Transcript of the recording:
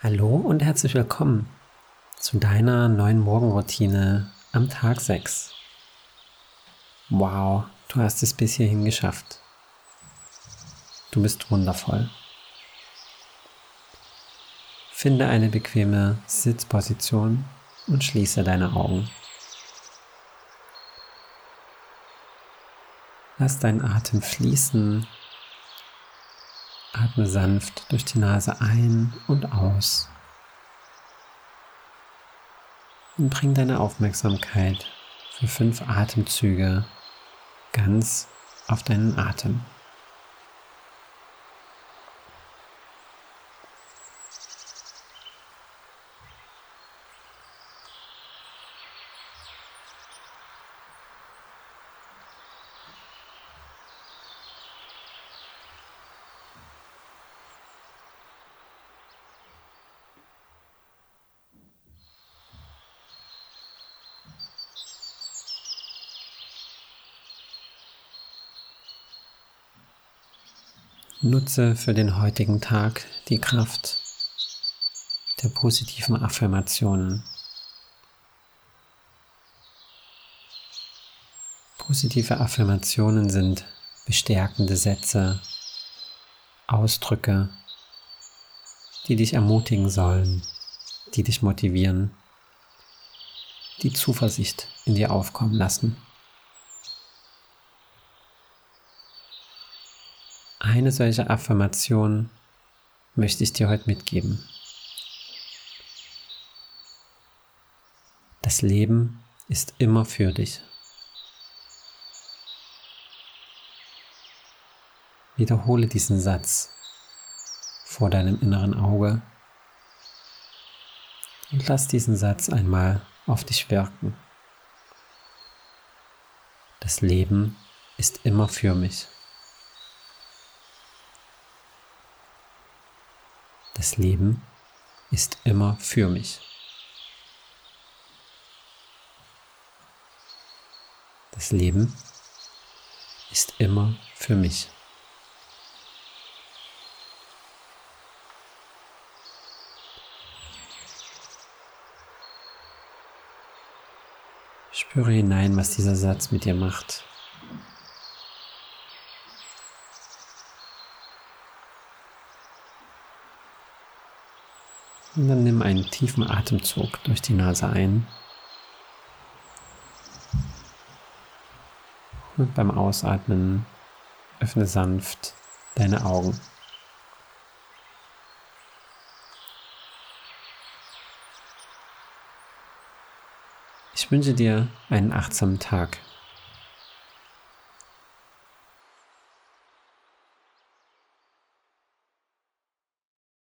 Hallo und herzlich willkommen zu deiner neuen Morgenroutine am Tag 6. Wow, du hast es bis hierhin geschafft. Du bist wundervoll. Finde eine bequeme Sitzposition und schließe deine Augen. Lass deinen Atem fließen Atme sanft durch die Nase ein und aus. Und bring deine Aufmerksamkeit für fünf Atemzüge ganz auf deinen Atem. Nutze für den heutigen Tag die Kraft der positiven Affirmationen. Positive Affirmationen sind bestärkende Sätze, Ausdrücke, die dich ermutigen sollen, die dich motivieren, die Zuversicht in dir aufkommen lassen. Eine solche Affirmation möchte ich dir heute mitgeben. Das Leben ist immer für dich. Wiederhole diesen Satz vor deinem inneren Auge und lass diesen Satz einmal auf dich wirken. Das Leben ist immer für mich. Das Leben ist immer für mich. Das Leben ist immer für mich. Spüre hinein, was dieser Satz mit dir macht. Und dann nimm einen tiefen Atemzug durch die Nase ein. Und beim Ausatmen öffne sanft deine Augen. Ich wünsche dir einen achtsamen Tag.